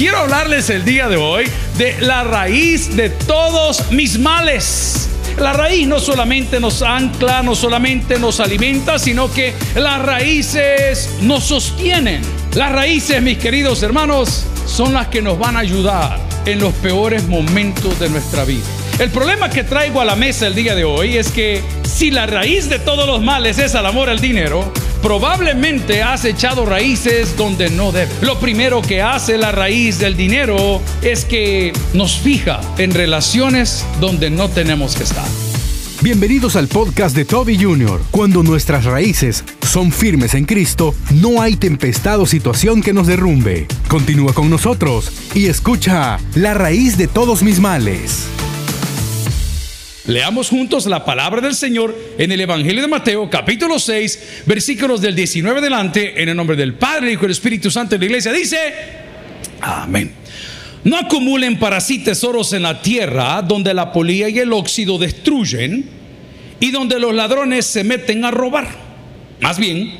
quiero hablarles el día de hoy de la raíz de todos mis males. La raíz no solamente nos ancla, no solamente nos alimenta, sino que las raíces nos sostienen. Las raíces, mis queridos hermanos, son las que nos van a ayudar en los peores momentos de nuestra vida. El problema que traigo a la mesa el día de hoy es que si la raíz de todos los males es el amor al dinero, probablemente has echado raíces donde no debe. Lo primero que hace la raíz del dinero es que nos fija en relaciones donde no tenemos que estar. Bienvenidos al podcast de Toby Jr. Cuando nuestras raíces son firmes en Cristo, no hay tempestad o situación que nos derrumbe. Continúa con nosotros y escucha La raíz de todos mis males. Leamos juntos la palabra del Señor en el Evangelio de Mateo, capítulo 6, versículos del 19 adelante, en el nombre del Padre, y del Espíritu Santo de la iglesia. Dice, amén. No acumulen para sí tesoros en la tierra, donde la polilla y el óxido destruyen, y donde los ladrones se meten a robar. Más bien,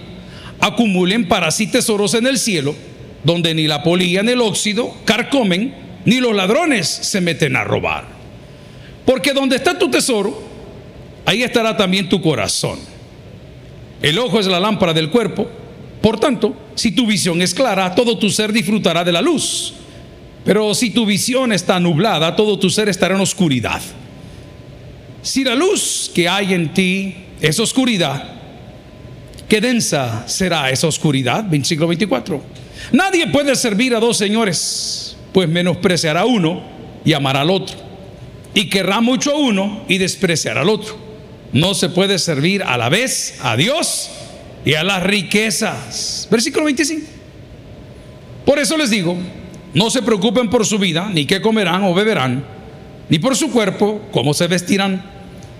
acumulen para sí tesoros en el cielo, donde ni la polilla ni el óxido carcomen, ni los ladrones se meten a robar. Porque donde está tu tesoro, ahí estará también tu corazón. El ojo es la lámpara del cuerpo. Por tanto, si tu visión es clara, todo tu ser disfrutará de la luz. Pero si tu visión está nublada, todo tu ser estará en oscuridad. Si la luz que hay en ti es oscuridad, qué densa será esa oscuridad. Versículo 24. Nadie puede servir a dos señores, pues menospreciará a uno y amará al otro y querrá mucho a uno y despreciar al otro. No se puede servir a la vez a Dios y a las riquezas. Versículo 25. Por eso les digo, no se preocupen por su vida, ni qué comerán o beberán, ni por su cuerpo, cómo se vestirán.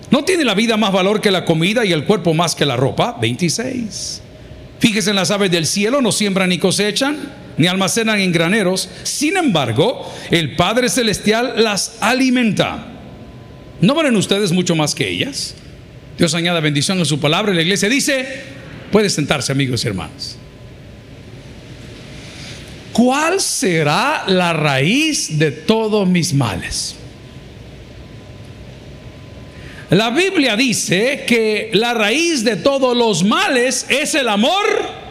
¿No tiene la vida más valor que la comida y el cuerpo más que la ropa? 26. Fíjense en las aves del cielo, no siembran ni cosechan ni almacenan en graneros. Sin embargo, el Padre Celestial las alimenta. ¿No valen ustedes mucho más que ellas? Dios añada bendición en su palabra y la iglesia dice, puede sentarse amigos y hermanos. ¿Cuál será la raíz de todos mis males? La Biblia dice que la raíz de todos los males es el amor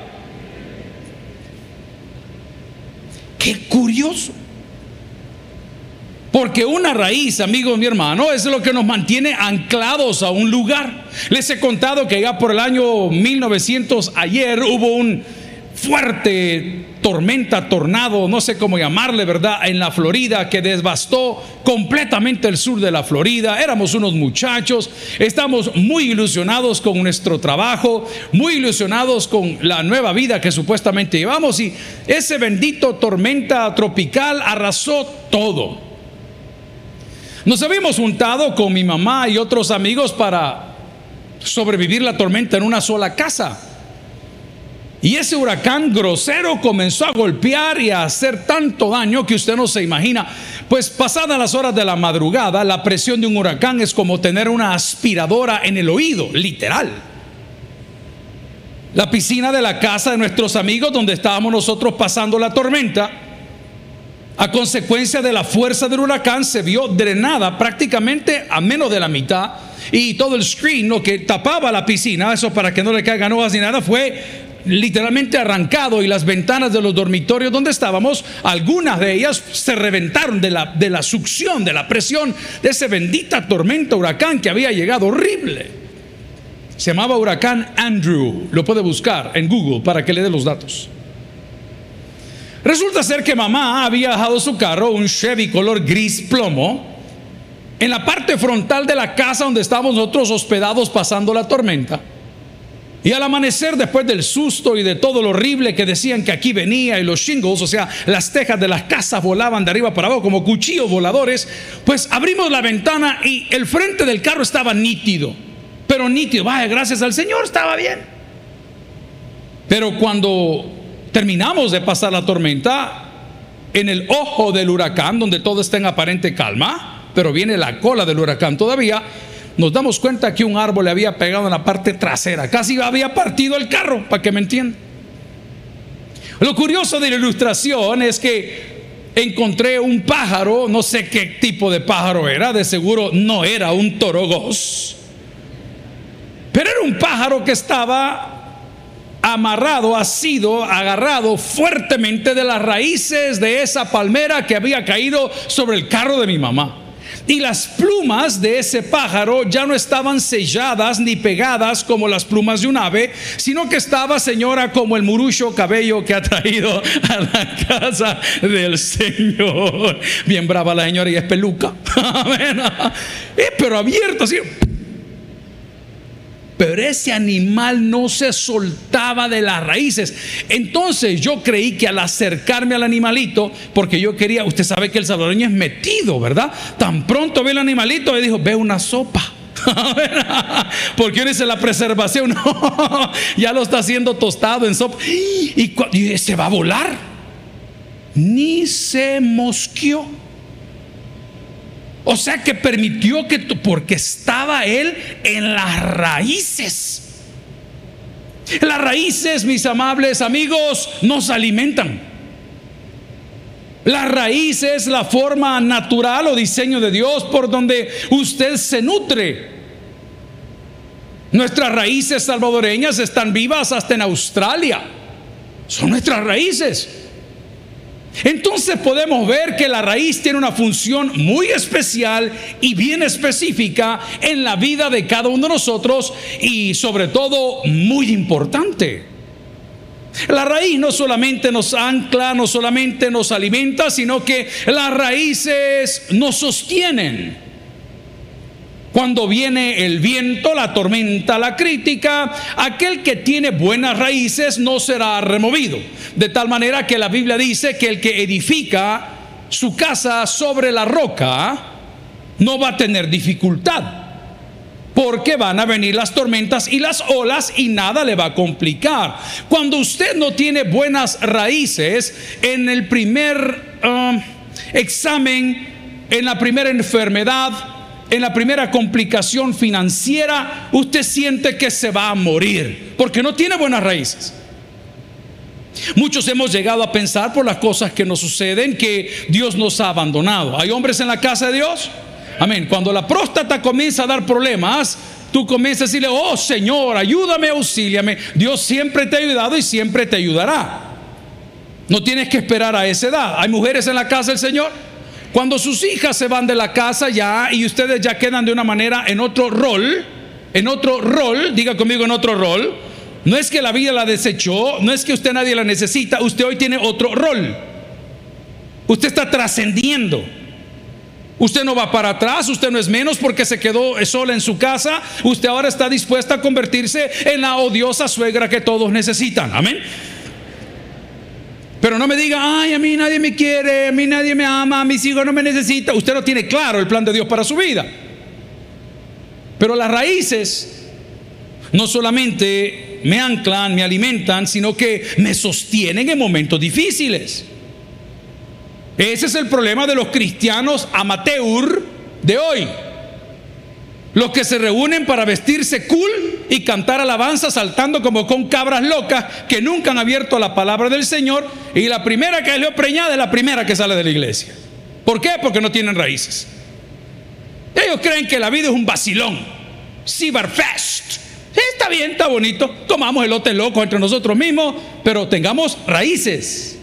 Qué curioso. Porque una raíz, amigos mi hermano, es lo que nos mantiene anclados a un lugar. Les he contado que ya por el año 1900, ayer hubo un fuerte tormenta, tornado, no sé cómo llamarle, ¿verdad? En la Florida que devastó completamente el sur de la Florida. Éramos unos muchachos, estamos muy ilusionados con nuestro trabajo, muy ilusionados con la nueva vida que supuestamente llevamos y ese bendito tormenta tropical arrasó todo. Nos habíamos juntado con mi mamá y otros amigos para sobrevivir la tormenta en una sola casa. Y ese huracán grosero comenzó a golpear y a hacer tanto daño que usted no se imagina. Pues pasadas las horas de la madrugada, la presión de un huracán es como tener una aspiradora en el oído, literal. La piscina de la casa de nuestros amigos donde estábamos nosotros pasando la tormenta, a consecuencia de la fuerza del huracán, se vio drenada prácticamente a menos de la mitad. Y todo el screen, lo que tapaba la piscina, eso para que no le caigan hojas ni nada, fue literalmente arrancado y las ventanas de los dormitorios donde estábamos, algunas de ellas se reventaron de la, de la succión, de la presión de ese bendita tormenta huracán que había llegado horrible. Se llamaba huracán Andrew, lo puede buscar en Google para que le dé los datos. Resulta ser que mamá había dejado su carro, un Chevy color gris plomo, en la parte frontal de la casa donde estábamos nosotros hospedados pasando la tormenta. Y al amanecer, después del susto y de todo lo horrible que decían que aquí venía y los shingles, o sea, las tejas de las casas volaban de arriba para abajo como cuchillos voladores, pues abrimos la ventana y el frente del carro estaba nítido. Pero nítido, vaya, gracias al Señor, estaba bien. Pero cuando terminamos de pasar la tormenta, en el ojo del huracán, donde todo está en aparente calma, pero viene la cola del huracán todavía, nos damos cuenta que un árbol le había pegado en la parte trasera, casi había partido el carro, para que me entiendan. Lo curioso de la ilustración es que encontré un pájaro, no sé qué tipo de pájaro era, de seguro no era un torogos, pero era un pájaro que estaba amarrado, asido, agarrado fuertemente de las raíces de esa palmera que había caído sobre el carro de mi mamá. Y las plumas de ese pájaro ya no estaban selladas ni pegadas como las plumas de un ave, sino que estaba, señora, como el murucho cabello que ha traído a la casa del Señor. Bien brava la señora y es peluca. Eh, pero abierto así pero ese animal no se soltaba de las raíces. Entonces yo creí que al acercarme al animalito, porque yo quería, usted sabe que el salvadoreño es metido, ¿verdad? Tan pronto ve el animalito y dijo, ve una sopa. Porque dice la preservación, ya lo está haciendo tostado en sopa. Y, y se va a volar. Ni se mosqueó. O sea que permitió que, porque estaba él en las raíces. Las raíces, mis amables amigos, nos alimentan. Las raíces, la forma natural o diseño de Dios por donde usted se nutre. Nuestras raíces salvadoreñas están vivas hasta en Australia. Son nuestras raíces. Entonces podemos ver que la raíz tiene una función muy especial y bien específica en la vida de cada uno de nosotros y sobre todo muy importante. La raíz no solamente nos ancla, no solamente nos alimenta, sino que las raíces nos sostienen. Cuando viene el viento, la tormenta, la crítica, aquel que tiene buenas raíces no será removido. De tal manera que la Biblia dice que el que edifica su casa sobre la roca no va a tener dificultad. Porque van a venir las tormentas y las olas y nada le va a complicar. Cuando usted no tiene buenas raíces, en el primer um, examen, en la primera enfermedad, en la primera complicación financiera, usted siente que se va a morir, porque no tiene buenas raíces. Muchos hemos llegado a pensar por las cosas que nos suceden que Dios nos ha abandonado. ¿Hay hombres en la casa de Dios? Amén. Cuando la próstata comienza a dar problemas, tú comienzas a decirle, oh Señor, ayúdame, auxíliame. Dios siempre te ha ayudado y siempre te ayudará. No tienes que esperar a esa edad. ¿Hay mujeres en la casa del Señor? Cuando sus hijas se van de la casa ya y ustedes ya quedan de una manera en otro rol, en otro rol, diga conmigo en otro rol, no es que la vida la desechó, no es que usted nadie la necesita, usted hoy tiene otro rol. Usted está trascendiendo. Usted no va para atrás, usted no es menos porque se quedó sola en su casa. Usted ahora está dispuesta a convertirse en la odiosa suegra que todos necesitan. Amén. Pero no me diga, ay, a mí nadie me quiere, a mí nadie me ama, a mis hijos no me necesita. Usted no tiene claro el plan de Dios para su vida. Pero las raíces no solamente me anclan, me alimentan, sino que me sostienen en momentos difíciles. Ese es el problema de los cristianos amateur de hoy. Los que se reúnen para vestirse cool y cantar alabanza saltando como con cabras locas que nunca han abierto la palabra del Señor y la primera que le preñada es la primera que sale de la iglesia. ¿Por qué? Porque no tienen raíces. Ellos creen que la vida es un vacilón. Cyberfest. está bien, está bonito. Tomamos el lote loco entre nosotros mismos, pero tengamos raíces.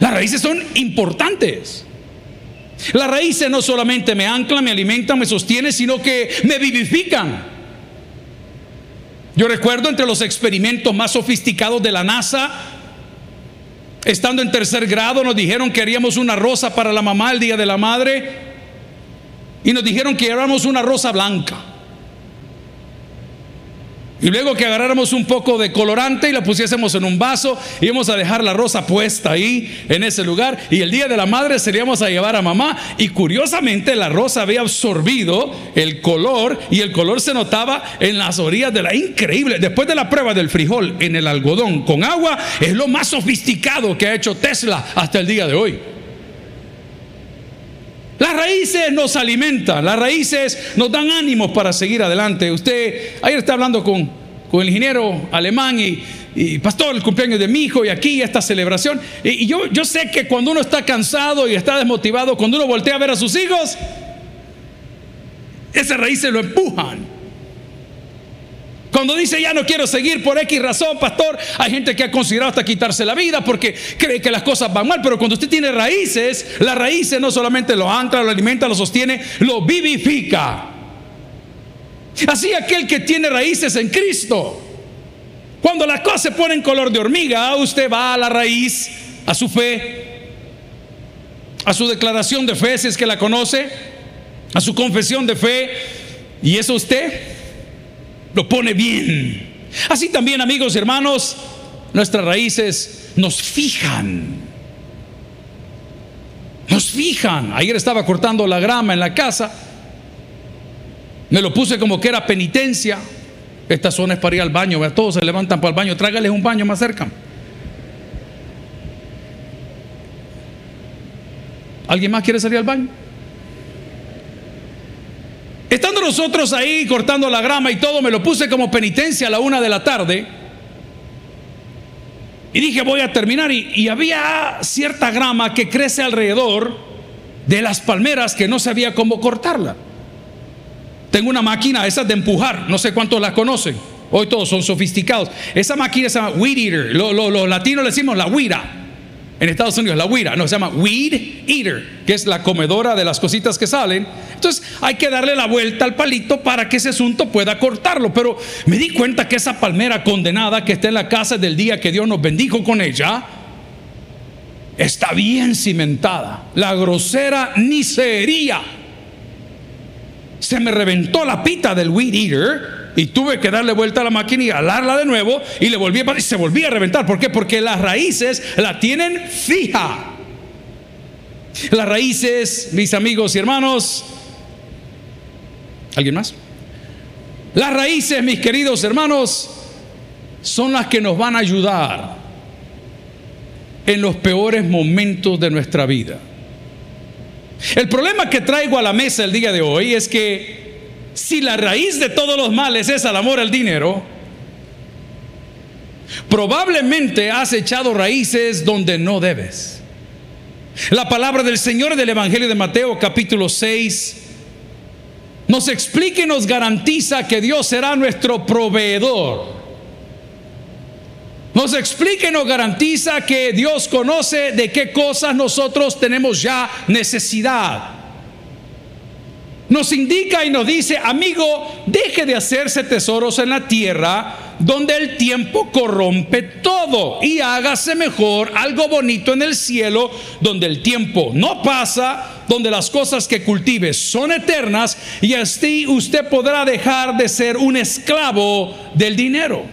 Las raíces son importantes. Las raíces no solamente me anclan, me alimentan, me sostienen, sino que me vivifican. Yo recuerdo entre los experimentos más sofisticados de la NASA, estando en tercer grado, nos dijeron que haríamos una rosa para la mamá el día de la madre y nos dijeron que haríamos una rosa blanca. Y luego que agarráramos un poco de colorante y la pusiésemos en un vaso, íbamos a dejar la rosa puesta ahí, en ese lugar. Y el día de la madre seríamos a llevar a mamá. Y curiosamente la rosa había absorbido el color y el color se notaba en las orillas de la increíble. Después de la prueba del frijol en el algodón con agua, es lo más sofisticado que ha hecho Tesla hasta el día de hoy. Las raíces nos alimentan, las raíces nos dan ánimos para seguir adelante. Usted ayer está hablando con, con el ingeniero alemán y y, pastor, el cumpleaños de mi hijo y aquí esta celebración. Y, yo, yo sé que cuando uno está cansado y está desmotivado, cuando uno voltea a ver a sus hijos, esas raíces lo empujan. Cuando dice ya no quiero seguir por X razón, pastor, hay gente que ha considerado hasta quitarse la vida porque cree que las cosas van mal, pero cuando usted tiene raíces, las raíces no solamente lo ancla, lo alimenta, lo sostiene, lo vivifica. Así aquel que tiene raíces en Cristo, cuando las cosas se ponen color de hormiga, usted va a la raíz, a su fe, a su declaración de fe, si es que la conoce, a su confesión de fe, y eso usted lo pone bien. Así también, amigos y hermanos, nuestras raíces nos fijan. Nos fijan. Ayer estaba cortando la grama en la casa. Me lo puse como que era penitencia. Esta zona es para ir al baño. Todos se levantan para el baño. Trágales un baño más cerca. ¿Alguien más quiere salir al baño? Estando nosotros ahí cortando la grama y todo, me lo puse como penitencia a la una de la tarde. Y dije, voy a terminar. Y, había cierta grama que crece alrededor de las palmeras que no sabía cómo cortarla. Tengo una máquina, esa de empujar, no sé cuántos la conocen. Hoy todos son sofisticados. Esa máquina se llama Weed Eater. Los latinos le decimos la huira en Estados Unidos, la huira, no, se llama weed eater, que es la comedora de las cositas que salen. Entonces hay que darle la vuelta al palito para que ese asunto pueda cortarlo. Pero me di cuenta que esa palmera condenada que está en la casa del día que Dios nos bendijo con ella, está bien cimentada. La grosera ni sería. Se me reventó la pita del weed eater y tuve que darle vuelta a la máquina y alarla de nuevo y le volví a, y se volvía a reventar. ¿Por qué? Porque las raíces la tienen fija. Las raíces, mis amigos y hermanos. ¿Alguien más? Las raíces, mis queridos hermanos, son las que nos van a ayudar en los peores momentos de nuestra vida. El problema que traigo a la mesa el día de hoy es que si la raíz de todos los males es el amor al dinero, probablemente has echado raíces donde no debes. La palabra del Señor del Evangelio de Mateo capítulo 6 nos explica y nos garantiza que Dios será nuestro proveedor. Nos explica y nos garantiza que Dios conoce de qué cosas nosotros tenemos ya necesidad nos indica y nos dice, amigo, deje de hacerse tesoros en la tierra donde el tiempo corrompe todo y hágase mejor algo bonito en el cielo donde el tiempo no pasa, donde las cosas que cultive son eternas y así usted podrá dejar de ser un esclavo del dinero.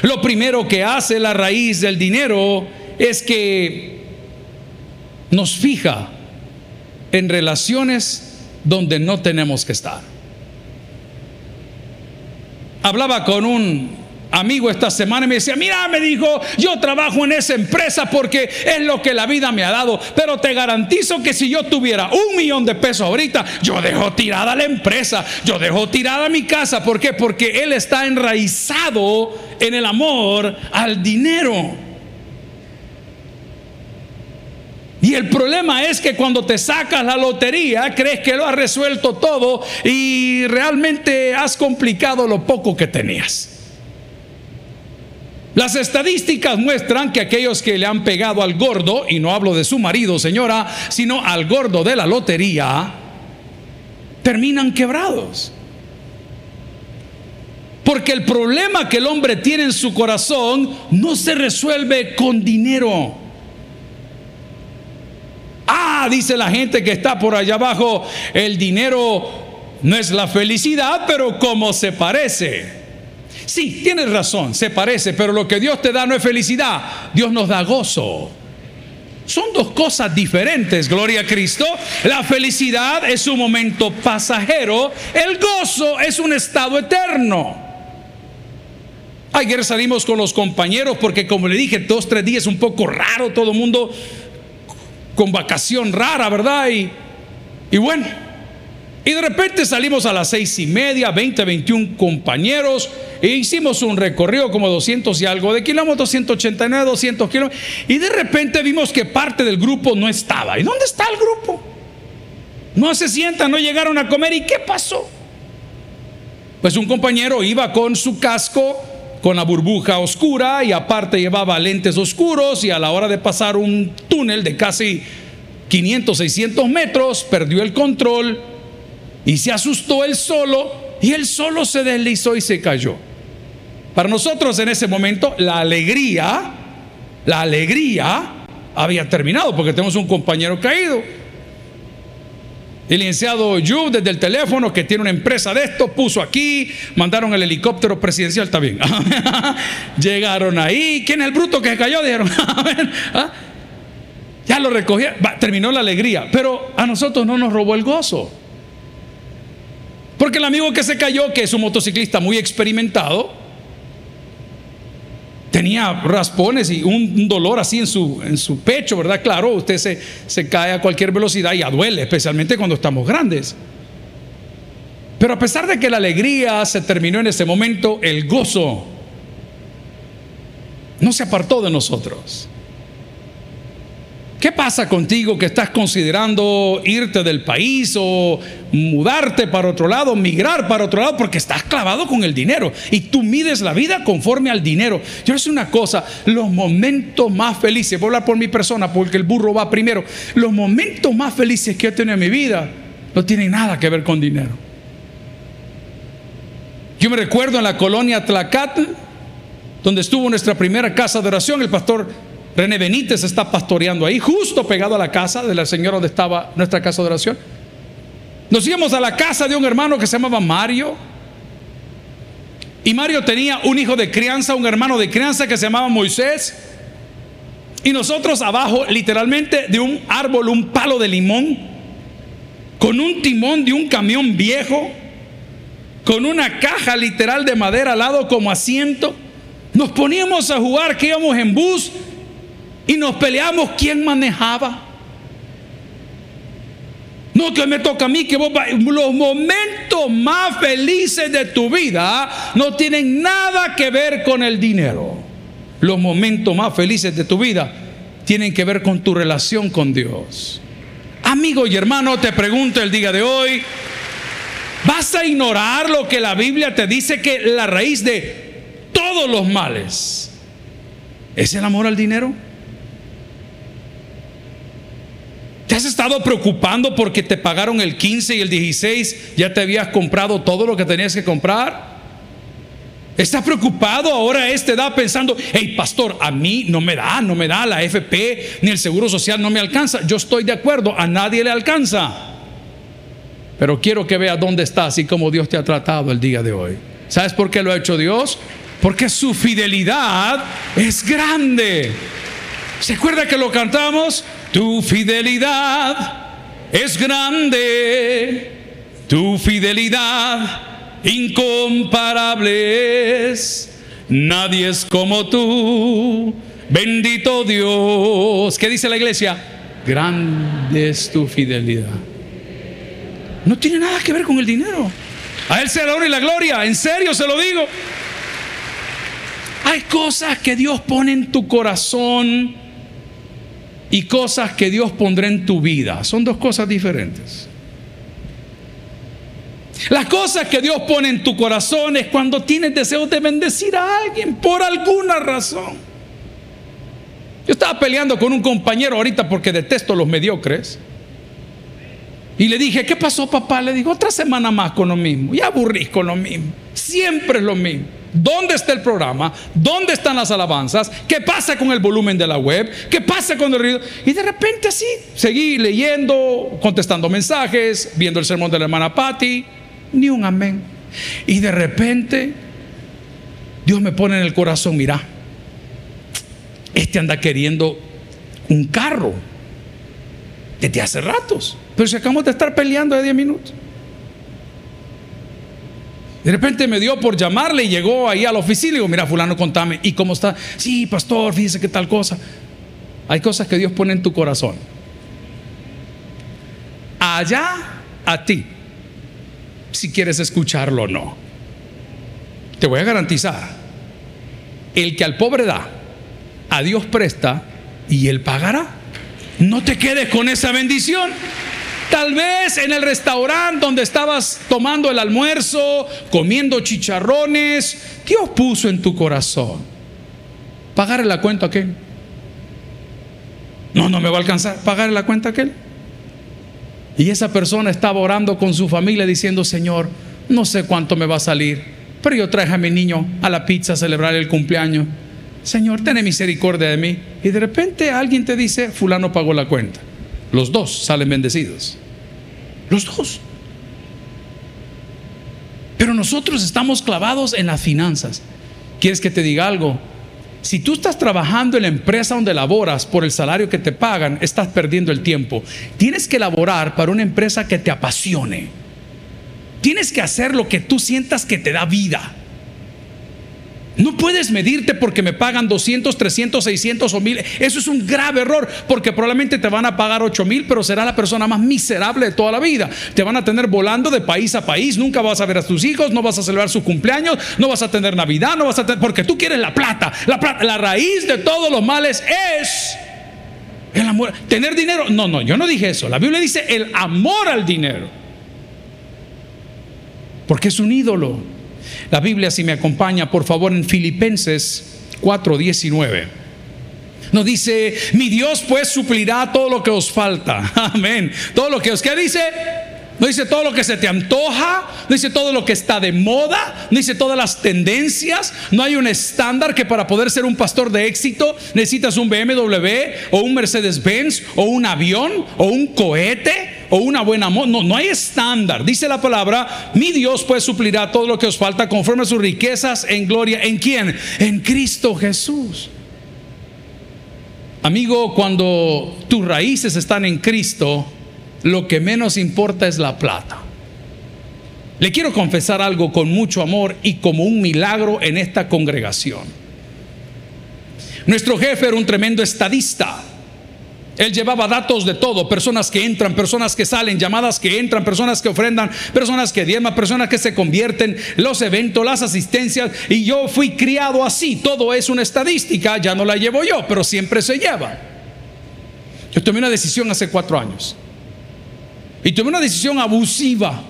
Lo primero que hace la raíz del dinero es que nos fija en relaciones donde no tenemos que estar. Hablaba con un amigo esta semana y me decía, mira, me dijo, yo trabajo en esa empresa porque es lo que la vida me ha dado, pero te garantizo que si yo tuviera un millón de pesos ahorita, yo dejo tirada la empresa, yo dejo tirada mi casa, ¿por qué? Porque él está enraizado en el amor al dinero. Y el problema es que cuando te sacas la lotería, crees que lo has resuelto todo y realmente has complicado lo poco que tenías. Las estadísticas muestran que aquellos que le han pegado al gordo, y no hablo de su marido, señora, sino al gordo de la lotería, terminan quebrados. Porque el problema que el hombre tiene en su corazón no se resuelve con dinero. Ah, dice la gente que está por allá abajo, el dinero no es la felicidad, pero como se parece. Sí, tienes razón, se parece, pero lo que Dios te da no es felicidad, Dios nos da gozo. Son dos cosas diferentes, gloria a Cristo. La felicidad es un momento pasajero, el gozo es un estado eterno. Ayer salimos con los compañeros porque como le dije, dos, tres días un poco raro, todo el mundo con vacación rara, ¿verdad? Y, y bueno, Y de repente salimos a las seis y media, 20, 21 compañeros, e hicimos un recorrido como 200 y algo de kilómetros, 189, 200 kilómetros, y de repente vimos que parte del grupo no estaba. ¿Y dónde está el grupo? No se sientan, no llegaron a comer, ¿y qué pasó? Pues un compañero iba con su casco, con la burbuja oscura, y aparte llevaba lentes oscuros, y a la hora de pasar un túnel de casi 500, 600 metros, perdió el control y se asustó él solo y él solo se deslizó y se cayó. Para nosotros en ese momento la alegría, la alegría había terminado porque tenemos un compañero caído. El licenciado Yu desde el teléfono que tiene una empresa de esto puso aquí, mandaron el helicóptero presidencial, está bien. Llegaron ahí, ¿quién es el bruto que cayó? Dijeron, ¿Ah? ya lo recogieron, terminó la alegría, pero a nosotros no nos robó el gozo. Porque el amigo que se cayó, que es un motociclista muy experimentado, tenía raspones y un, dolor así en su, en su pecho, ¿verdad? Claro, usted se, se cae a cualquier velocidad y duele, especialmente cuando estamos grandes. Pero a pesar de que la alegría se terminó en ese momento, el gozo no se apartó de nosotros. ¿Qué pasa contigo que estás considerando irte del país o mudarte para otro lado, migrar para otro lado porque estás clavado con el dinero y tú mides la vida conforme al dinero? Yo es una cosa, los momentos más felices, voy a hablar por mi persona porque el burro va primero, los momentos más felices que he tenido en mi vida no tienen nada que ver con dinero. Yo me recuerdo en la colonia Tlacat, donde estuvo nuestra primera casa de oración, el pastor René Benítez está pastoreando ahí, justo pegado a la casa de la señora donde estaba nuestra casa de oración. Nos íbamos a la casa de un hermano que se llamaba Mario. Y Mario tenía un hijo de crianza, un hermano de crianza que se llamaba Moisés. Y nosotros abajo, literalmente, de un árbol, un palo de limón, con un timón de un camión viejo, con una caja literal de madera al lado como asiento, nos poníamos a jugar que íbamos en bus y nos peleamos quién manejaba. No que me toca a mí, que vos los momentos más felices de tu vida no tienen nada que ver con el dinero. Los momentos más felices de tu vida tienen que ver con tu relación con Dios. Amigo y hermano, te pregunto el día de hoy, ¿vas a ignorar lo que la Biblia te dice que la raíz de todos los males es el amor al dinero? ¿Te has estado preocupando porque te pagaron el 15 y el 16? ¿Ya te habías comprado todo lo que tenías que comprar? ¿Estás preocupado ahora a esta edad pensando, hey pastor, a mí no me da, no me da la FP ni el Seguro Social no me alcanza? Yo estoy de acuerdo, a nadie le alcanza. Pero quiero que veas dónde estás y cómo Dios te ha tratado el día de hoy. ¿Sabes por qué lo ha hecho Dios? Porque su fidelidad es grande. ¿Se acuerda que lo cantamos? Tu fidelidad es grande, tu fidelidad incomparable es. Nadie es como tú, bendito Dios. ¿Qué dice la iglesia? Grande es tu fidelidad. No tiene nada que ver con el dinero. A Él se la honra y la gloria. En serio se lo digo. Hay cosas que Dios pone en tu corazón y cosas que Dios pondrá en tu vida. Son dos cosas diferentes. Las cosas que Dios pone en tu corazón es cuando tienes deseos de bendecir a alguien por alguna razón. Yo estaba peleando con un compañero ahorita porque detesto los mediocres. Y le dije, ¿qué pasó papá? Le digo, otra semana más con lo mismo. Y aburrís con lo mismo. Siempre es lo mismo. ¿Dónde está el programa? ¿Dónde están las alabanzas? ¿Qué pasa con el volumen de la web? ¿Qué pasa con el ruido? Y de repente así, seguí leyendo, contestando mensajes, viendo el sermón de la hermana Patty, ni un amén. Y de repente, Dios me pone en el corazón, mira, este anda queriendo un carro desde hace ratos, pero si acabamos de estar peleando de 10 minutos. De repente me dio por llamarle y llegó ahí a la oficina y digo, mira, fulano, contame, ¿y cómo está? Sí, pastor, fíjese qué tal cosa. Hay cosas que Dios pone en tu corazón. Allá a ti si quieres escucharlo o no. Te voy a garantizar, el que al pobre da, a Dios presta y él pagará. No te quedes con esa bendición. Tal vez en el restaurante donde estabas tomando el almuerzo, comiendo chicharrones, Dios puso en tu corazón. Pagarle la cuenta a aquel. No, no me va a alcanzar. Pagarle la cuenta a aquel. Y esa persona estaba orando con su familia diciendo, Señor, no sé cuánto me va a salir, pero yo traje a mi niño a la pizza a celebrar el cumpleaños. Señor, ten misericordia de mí. Y de repente alguien te dice, fulano pagó la cuenta. Los dos salen bendecidos. Los dos. Pero nosotros estamos clavados en las finanzas. ¿Quieres que te diga algo? Si tú estás trabajando en la empresa donde laboras por el salario que te pagan, estás perdiendo el tiempo. Tienes que laborar para una empresa que te apasione. Tienes que hacer lo que tú sientas que te da vida. No puedes medirte porque me pagan 200, 300, 600 o 1000. Eso es un grave error porque probablemente te van a pagar 8 mil, pero será la persona más miserable de toda la vida. Te van a tener volando de país a país. Nunca vas a ver a tus hijos, no vas a celebrar su cumpleaños, no vas a tener Navidad, no vas a tener. Porque tú quieres la plata. La, plata, la raíz de todos los males es el amor. Tener dinero. No, no, yo no dije eso. La Biblia dice el amor al dinero. Porque es un ídolo. La Biblia, si me acompaña, por favor, en Filipenses 4:19. Nos dice, mi Dios pues suplirá todo lo que os falta. Amén. Todo lo que os, ¿qué dice? No dice todo lo que se te antoja, no dice todo lo que está de moda, no dice todas las tendencias. No hay un estándar que para poder ser un pastor de éxito necesitas un BMW o un Mercedes-Benz o un avión o un cohete o una buena. No, no hay estándar. Dice la palabra, mi Dios pues suplirá todo lo que os falta conforme a sus riquezas en gloria. ¿En quién? En Cristo Jesús. Amigo, cuando tus raíces están en Cristo, lo que menos importa es la plata. Le quiero confesar algo con mucho amor y como un milagro en esta congregación. Nuestro jefe era un tremendo estadista. Él llevaba datos de todo, personas que entran, personas que salen, llamadas que entran, personas que ofrendan, personas que diezman, personas que se convierten, los eventos, las asistencias. Y yo fui criado así, todo es una estadística, ya no la llevo yo, pero siempre se lleva. Yo tomé una decisión hace cuatro años. Y tomé una decisión abusiva.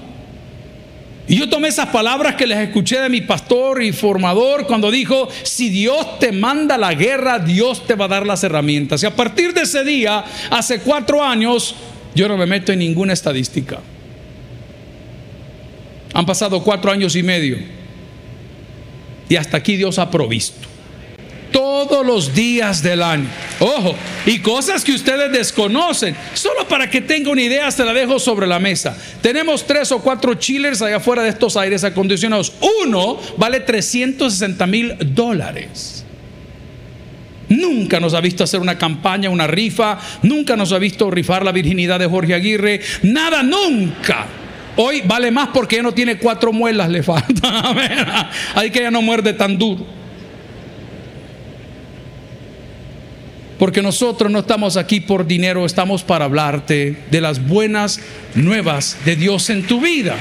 Y yo tomé esas palabras que les escuché de mi pastor y formador cuando dijo, si Dios te manda la guerra, Dios te va a dar las herramientas. Y a partir de ese día, hace cuatro años, yo no me meto en ninguna estadística. Han pasado cuatro años y medio. Y hasta aquí Dios ha provisto todos los días del año. Ojo, y cosas que ustedes desconocen. Solo para que tenga una idea, se la dejo sobre la mesa. Tenemos tres o cuatro chillers allá afuera de estos aires acondicionados. Uno vale 360 mil dólares. Nunca nos ha visto hacer una campaña, una rifa. Nunca nos ha visto rifar la virginidad de Jorge Aguirre. Nada, nunca. Hoy vale más porque ya no tiene cuatro muelas, le falta. Ahí que ya no muerde tan duro. Porque nosotros no estamos aquí por dinero, estamos para hablarte de las buenas nuevas de Dios en tu vida.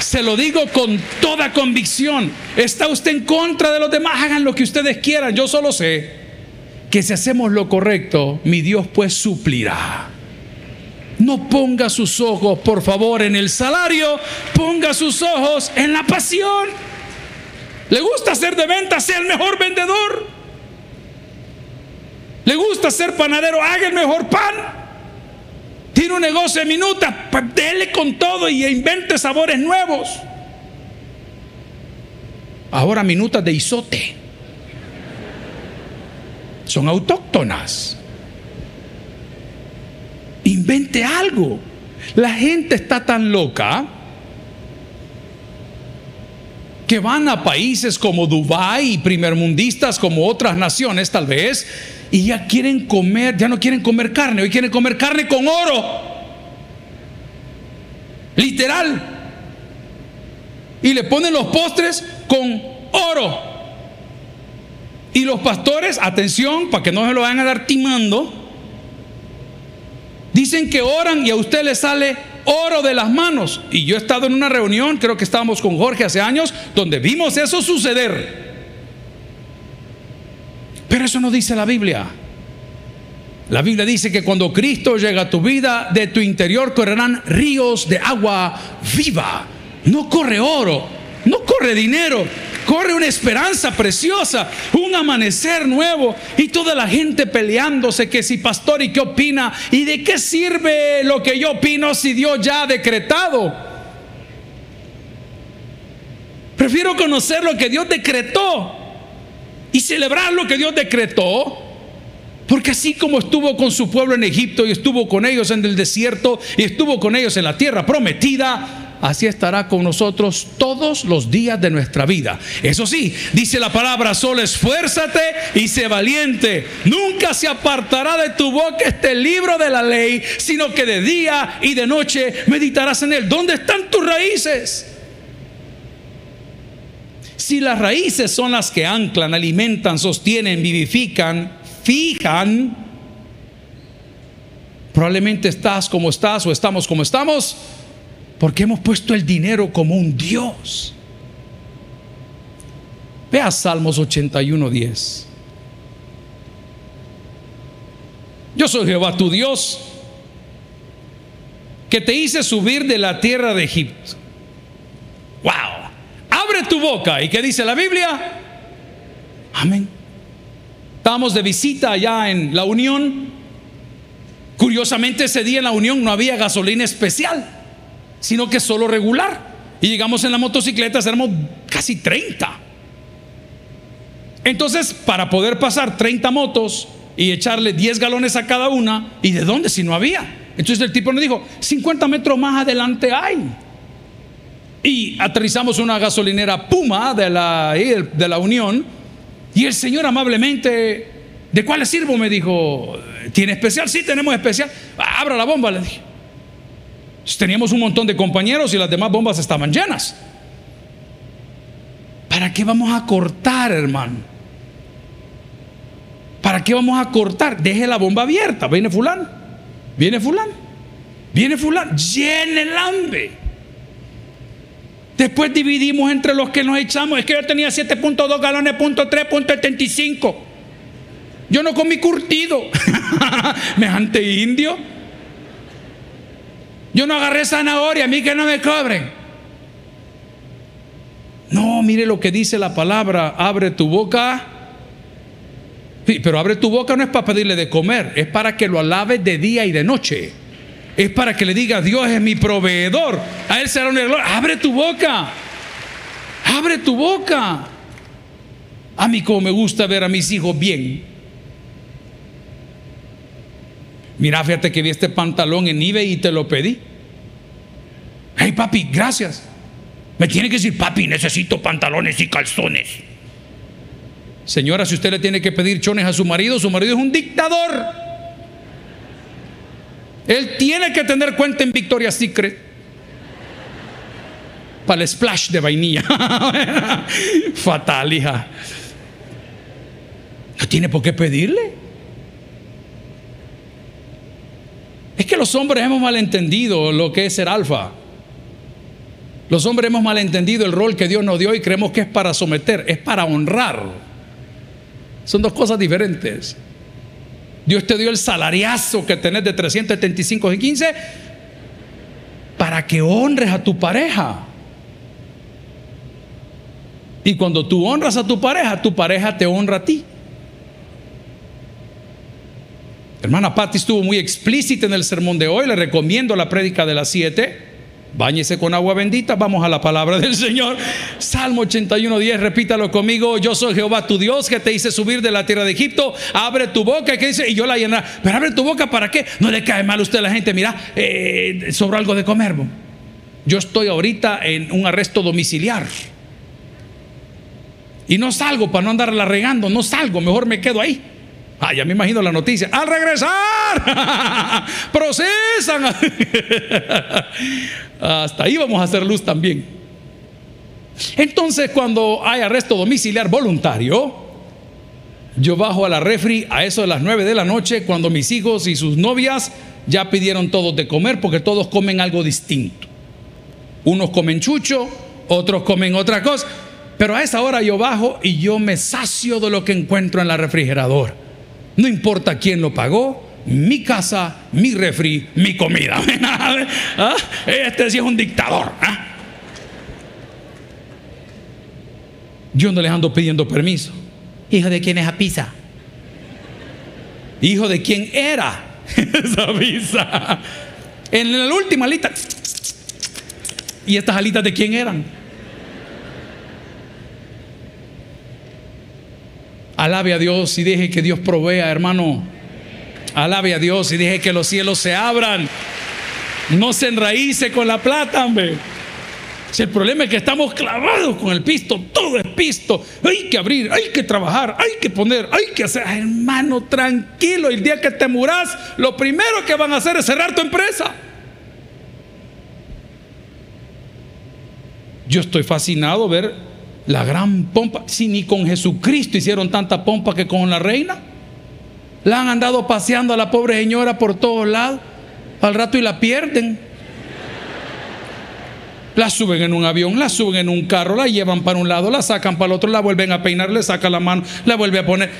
Se lo digo con toda convicción. Está usted en contra de los demás, hagan lo que ustedes quieran. Yo solo sé que si hacemos lo correcto, mi Dios pues suplirá. No ponga sus ojos, por favor, en el salario, ponga sus ojos en la pasión. ¿Le gusta hacer de venta? Sea el mejor vendedor. ¿Le gusta ser panadero? Haga el mejor pan. Tiene un negocio de minutas, dele con todo y invente sabores nuevos. Ahora minutas de isote. Son autóctonas. Invente algo. La gente está tan loca que van a países como Dubái y primermundistas como otras naciones tal vez y ya quieren comer, ya no quieren comer carne, hoy quieren comer carne con oro. Literal. Y le ponen los postres con oro. Y los pastores, atención, para que no se lo vayan a dar timando, dicen que oran y a usted le sale oro de las manos. Y yo he estado en una reunión, creo que estábamos con Jorge hace años, donde vimos eso suceder. Pero eso no dice la Biblia. La Biblia dice que cuando Cristo llega a tu vida, de tu interior correrán ríos de agua viva. No corre oro, no corre dinero, corre una esperanza preciosa, un amanecer nuevo y toda la gente peleándose que si pastor y qué opina y de qué sirve lo que yo opino si Dios ya ha decretado. Prefiero conocer lo que Dios decretó y celebrar lo que Dios decretó. Porque así como estuvo con su pueblo en Egipto y estuvo con ellos en el desierto y estuvo con ellos en la tierra prometida, así estará con nosotros todos los días de nuestra vida. Eso sí, dice la palabra, solo esfuérzate y sé valiente. Nunca se apartará de tu boca este libro de la ley, sino que de día y de noche meditarás en él. ¿Dónde están tus raíces? Si las raíces son las que anclan, alimentan, sostienen, vivifican, fijan, probablemente estás como estás o estamos como estamos porque hemos puesto el dinero como un Dios. Vea Salmos 81, 10. Yo soy Jehová tu Dios, que te hice subir de la tierra de Egipto. ¡Wow! Abre tu boca. ¿Y qué dice la Biblia? Amén. Estábamos de visita allá en la Unión. Curiosamente ese día en la Unión no había gasolina especial sino que solo regular. Y llegamos en la motocicleta, éramos casi 30. Entonces, para poder pasar 30 motos y echarle 10 galones a cada una, ¿y de dónde si no había? Entonces el tipo nos dijo, 50 metros más adelante hay. Y aterrizamos una gasolinera Puma de la, de la Unión. Y el señor amablemente, ¿de cuál le sirvo? Me dijo, ¿tiene especial? Sí, tenemos especial. Abra la bomba, le dije. Teníamos un montón de compañeros y las demás bombas estaban llenas. ¿Para qué vamos a cortar, hermano? ¿Para qué vamos a cortar? Deje la bomba abierta. Viene fulano. Viene fulano. Viene fulano. Llene el hambre. Después dividimos entre los que nos echamos. Es que yo tenía 7.2 galones, punto 3, punto 75. Yo no comí curtido. Mejante indio. Yo no agarré zanahoria, a mí que no me cobren. No, mire lo que dice la palabra, abre tu boca. Pero abre tu boca no es para pedirle de comer, es para que lo alabes de día y de noche. Es para que le diga, Dios es mi proveedor. A Él será una gloria. Abre tu boca. Abre tu boca. A mí como me gusta ver a mis hijos bien. Mira, fíjate que vi este pantalón en eBay y te lo pedí. Hey papi, gracias. Me tiene que decir, papi, necesito pantalones y calzones. Señora, si usted le tiene que pedir chones a su marido, su marido es un dictador. Él tiene que tener cuenta en Victoria's Secret. Para el splash de vainilla. Fatal, hija. No tiene por qué pedirle. Es que los hombres hemos malentendido lo que es ser alfa. Los hombres hemos malentendido el rol que Dios nos dio y creemos que es para someter, es para honrar. Son dos cosas diferentes. Dios te dio el salariazo que tenés de 375 y 15 para que honres a tu pareja. Y cuando tú honras a tu pareja, tu pareja te honra a ti. Hermana Patti estuvo muy explícita en el sermón de hoy. Le recomiendo la prédica de las 7. Báñese con agua bendita. Vamos a la palabra del Señor. Salmo 81, 10. Repítalo conmigo. Yo soy Jehová tu Dios que te hice subir de la tierra de Egipto. Abre tu boca. ¿Qué dice? Y yo la llenaré. Pero abre tu boca para qué? No le cae mal a usted a la gente. Mira, eh, sobre algo de comer. Yo estoy ahorita en un arresto domiciliar. Y no salgo para no andarla regando. No salgo. Mejor me quedo ahí. Ah, ya me imagino la noticia. Al regresar, procesan. Hasta ahí vamos a hacer luz también. Entonces, cuando hay arresto domiciliar voluntario, yo bajo a la refri a eso de las 9 de la noche, cuando mis hijos y sus novias ya pidieron todos de comer porque todos comen algo distinto. Unos comen chucho, otros comen otra cosa. Pero a esa hora yo bajo y yo me sacio de lo que encuentro en la refrigeradora. No importa quién lo pagó, mi casa, mi refri, mi comida. ¿Ah? Este sí es un dictador. ¿ah? Yo no les ando pidiendo permiso. Hijo de quién es a pizza. Hijo de quién era esa pizza. En la última lista. ¿Y estas alitas de quién eran? Alabe a Dios y deje que Dios provea, hermano. Alabe a Dios y deje que los cielos se abran. No se enraíce con la plata, hombre. Si el problema es que estamos clavados con el pisto, todo es pisto. Hay que abrir, hay que trabajar, hay que poner, hay que hacer. hermano, tranquilo. El día que te muras, lo primero que van a hacer es cerrar tu empresa. Yo estoy fascinado ver la gran pompa. Si ni con Jesucristo hicieron tanta pompa que con la reina. La han andado paseando a la pobre señora por todos lados. Al rato y la pierden. La suben en un avión, la suben en un carro, la llevan para un lado, la sacan para el otro, la vuelven a peinar, le sacan la mano, la vuelve a poner.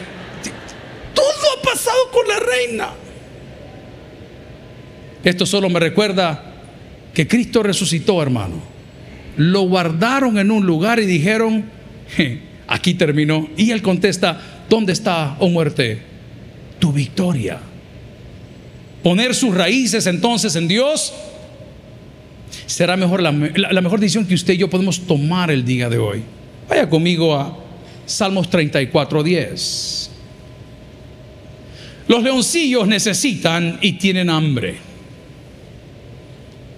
Todo ha pasado con la reina. Esto solo me recuerda que Cristo resucitó, hermano. Lo guardaron en un lugar y dijeron, aquí terminó. Y él contesta, ¿dónde está, oh muerte, tu victoria? Poner sus raíces entonces en Dios será mejor la, mejor decisión que usted y yo podemos tomar el día de hoy. Vaya conmigo a Salmos 34, 10. Los leoncillos necesitan y tienen hambre.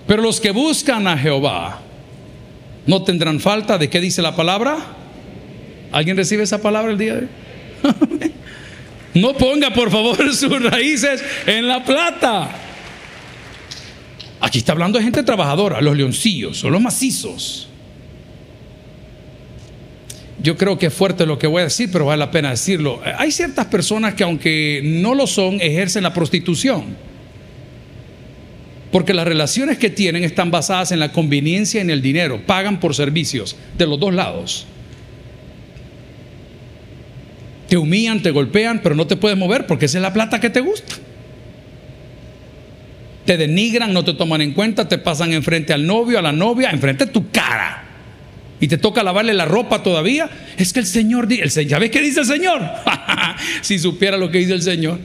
Pero los que buscan a Jehová no tendrán falta de qué dice la palabra. ¿Alguien recibe esa palabra el día de hoy? no ponga por favor sus raíces en la plata. Aquí está hablando de gente trabajadora, los leoncillos, son los macizos. Yo creo que es fuerte lo que voy a decir, pero vale la pena decirlo. Hay ciertas personas que aunque no lo son, ejercen la prostitución. Porque las relaciones que tienen están basadas en la conveniencia y en el dinero. Pagan por servicios de los dos lados. Te humillan, te golpean, pero no te puedes mover porque esa es la plata que te gusta te denigran, no te toman en cuenta, te pasan enfrente al novio, a la novia, enfrente de tu cara. Y te toca lavarle la ropa todavía. Es que el Señor, el, ¿ya ves qué dice el Señor? si supiera lo que dice el Señor.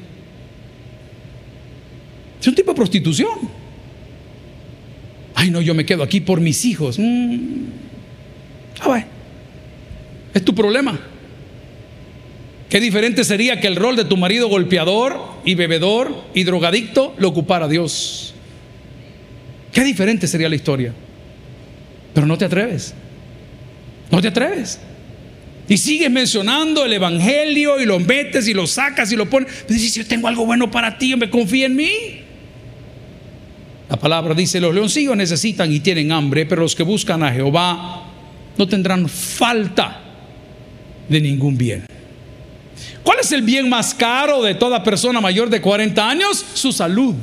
Es un tipo de prostitución. Ay, no, yo me quedo aquí por mis hijos. Mm. Ah, es tu problema. Qué diferente sería que el rol de tu marido golpeador y bebedor y drogadicto lo ocupara Dios. Qué diferente sería la historia. Pero no te atreves. No te atreves. Y sigues mencionando el Evangelio y lo metes y lo sacas y lo pones. Pero dices, yo tengo algo bueno para ti, me confía en mí. La palabra dice, los leoncillos necesitan y tienen hambre, pero los que buscan a Jehová no tendrán falta de ningún bien. ¿Cuál es el bien más caro de toda persona mayor de 40 años? Su salud.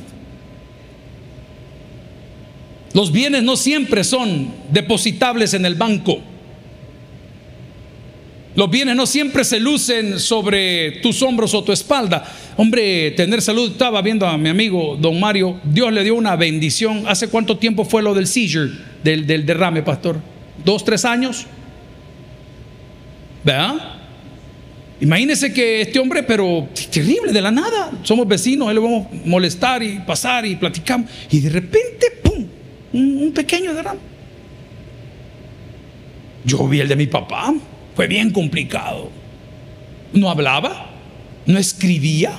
Los bienes no siempre son depositables en el banco. Los bienes no siempre se lucen sobre tus hombros o tu espalda. Hombre, tener salud, estaba viendo a mi amigo don Mario, Dios le dio una bendición. ¿Hace cuánto tiempo fue lo del seizure, del, del derrame, pastor? ¿Dos, tres años? ¿Verdad? Imagínese que este hombre, pero terrible, de la nada, somos vecinos, él le vamos a molestar y pasar y platicamos, y de repente, ¡pum! Un, pequeño derrame. Yo vi el de mi papá, fue bien complicado. No hablaba, no escribía,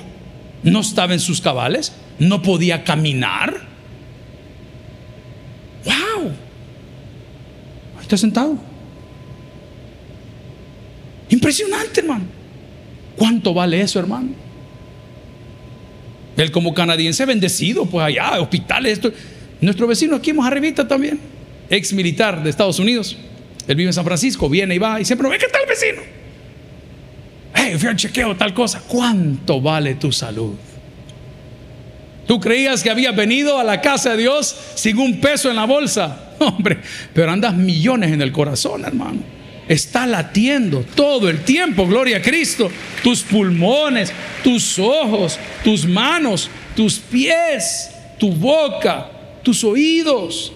no estaba en sus cabales, no podía caminar. ¡Wow! Ahí está sentado. Impresionante, hermano. ¿Cuánto vale eso, hermano? Él como canadiense bendecido, pues allá, hospitales. Nuestro vecino aquí más arribita también, ex militar de Estados Unidos. Él vive en San Francisco, viene y va y siempre, ¿qué tal vecino? Hey, fui al chequeo, tal cosa. ¿Cuánto vale tu salud? Tú creías que habías venido a la casa de Dios sin un peso en la bolsa. Hombre, pero andas millones en el corazón, hermano. Está latiendo todo el tiempo, gloria a Cristo. Tus pulmones, tus ojos, tus manos, tus pies, tu boca, tus oídos.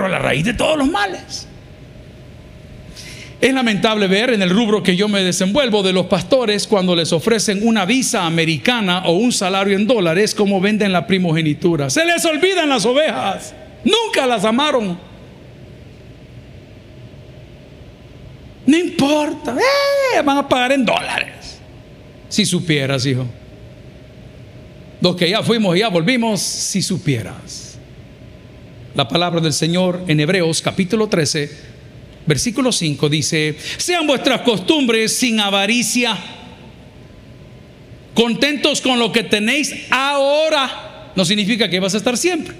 Pero la raíz de todos los males. Es lamentable ver en el rubro que yo me desenvuelvo de los pastores cuando les ofrecen una visa americana o un salario en dólares como venden la primogenitura. Se les olvidan las ovejas. Nunca las amaron. No importa. Eh, van a pagar en dólares. Si supieras, hijo. Los que ya fuimos y ya volvimos, si supieras. La palabra del Señor en Hebreos capítulo 13 versículo 5 dice, sean vuestras costumbres sin avaricia, contentos con lo que tenéis ahora. No significa que vas a estar siempre.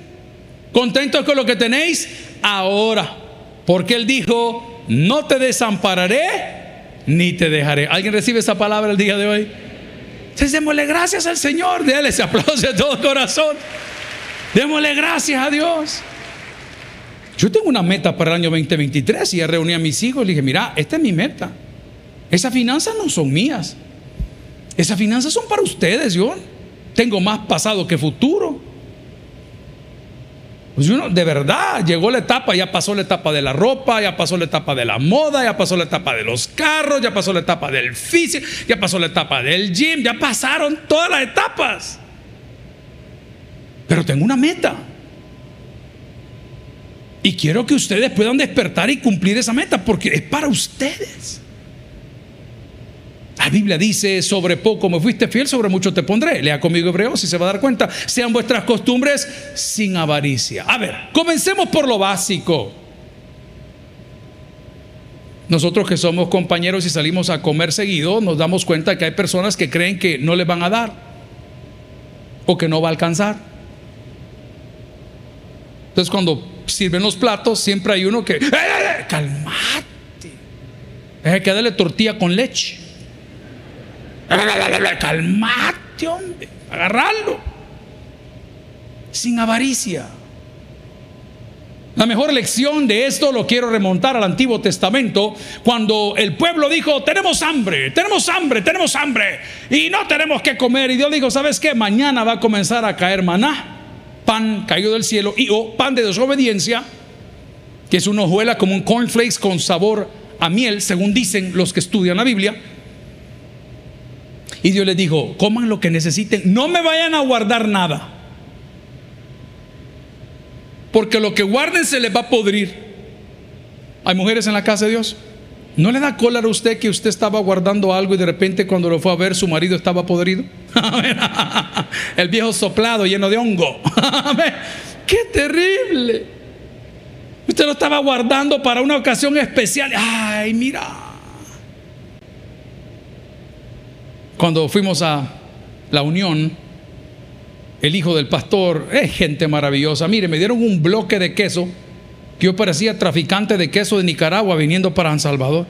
Contentos con lo que tenéis ahora. Porque Él dijo, no te desampararé ni te dejaré. ¿Alguien recibe esa palabra el día de hoy? Entonces démosle gracias al Señor. Déle ese aplauso de todo corazón. Démosle gracias a Dios. Yo tengo una meta para el año 2023 y ya reuní a mis hijos y dije, mira, esta es mi meta. Esas finanzas no son mías. Esas finanzas son para ustedes, yo. Tengo más pasado que futuro. Pues uno, de verdad, llegó la etapa, ya pasó la etapa de la ropa, ya pasó la etapa de la moda, ya pasó la etapa de los carros, ya pasó la etapa del físico, ya pasó la etapa del gym, ya pasaron todas las etapas. Pero tengo una meta. Y quiero que ustedes puedan despertar y cumplir esa meta porque es para ustedes. La Biblia dice, sobre poco me fuiste fiel, sobre mucho te pondré. Lea conmigo Hebreos y se va a dar cuenta. Sean vuestras costumbres sin avaricia. A ver, comencemos por lo básico. Nosotros que somos compañeros y salimos a comer seguido, nos damos cuenta que hay personas que creen que no les van a dar o que no va a alcanzar. Entonces cuando sirven los platos, siempre hay uno que, ¡Eh, eh, eh! calmate, es que darle tortilla con leche. Calmate, hombre, agarrarlo. Sin avaricia. La mejor lección de esto lo quiero remontar al Antiguo Testamento, cuando el pueblo dijo, tenemos hambre, tenemos hambre, tenemos hambre, y no tenemos que comer. Y Dios dijo, ¿sabes qué? Mañana va a comenzar a caer maná pan caído del cielo y o pan de desobediencia, que es una hojuela como un cornflakes con sabor a miel, según dicen los que estudian la Biblia. Y Dios les dijo, coman lo que necesiten, no me vayan a guardar nada. Porque lo que guarden se les va a podrir. ¿Hay mujeres en la casa de Dios? ¿No le da cólera a usted que usted estaba guardando algo y de repente cuando lo fue a ver su marido estaba podrido? El viejo soplado lleno de hongo. ¡Qué terrible! Usted lo estaba guardando para una ocasión especial. ¡Ay, mira! Cuando fuimos a la unión, el hijo del pastor, es gente maravillosa. Mire, me dieron un bloque de queso yo parecía traficante de queso de Nicaragua viniendo para San Salvador.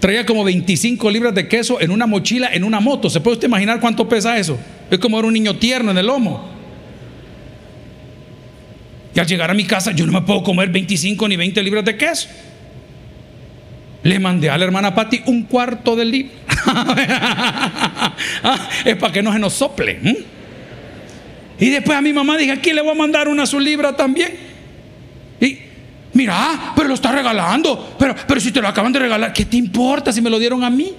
Traía como 25 libras de queso en una mochila, en una moto. ¿Se puede usted imaginar cuánto pesa eso? Es como era un niño tierno en el lomo. Y al llegar a mi casa, yo no me puedo comer 25 ni 20 libras de queso. Le mandé a la hermana Patti un cuarto del libro. Ah, es para que no se nos sople. Y después a mi mamá dije, aquí le voy a mandar una su libra también. Mira, pero lo está regalando. Pero, pero si te lo acaban de regalar, ¿qué te importa si me lo dieron a mí?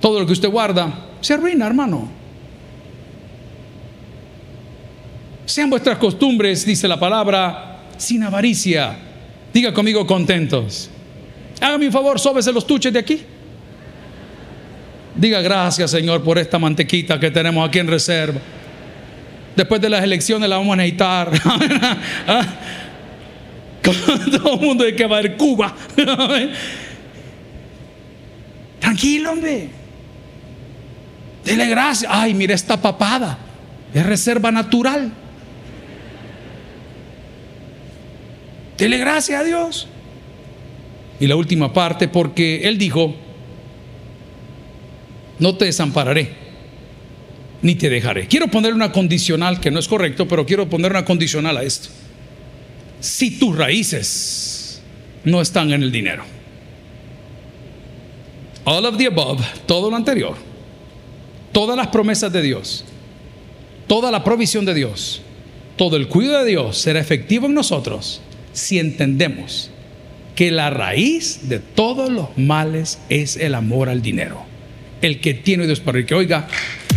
Todo lo que usted guarda se arruina, hermano. Sean vuestras costumbres, dice la palabra, sin avaricia. Diga conmigo contentos. Hágame un favor, sóbese los tuches de aquí. Diga gracias, Señor, por esta mantequita que tenemos aquí en reserva. Después de las elecciones la vamos a necesitar. ¿Ah? Todo el mundo de que va a ir Cuba. Tranquilo, hombre. Dele gracias. Ay, mira esta papada. Es reserva natural. Dele gracias a Dios. Y la última parte, porque Él dijo, no te desampararé ni te dejaré. Quiero poner una condicional que no es correcto, pero quiero poner una condicional a esto. Si tus raíces no están en el dinero. All of the above, todo lo anterior, todas las promesas de Dios, toda la provisión de Dios, todo el cuidado de Dios será efectivo en nosotros si entendemos que la raíz de todos los males es el amor al dinero. El que tiene Dios para el que oiga,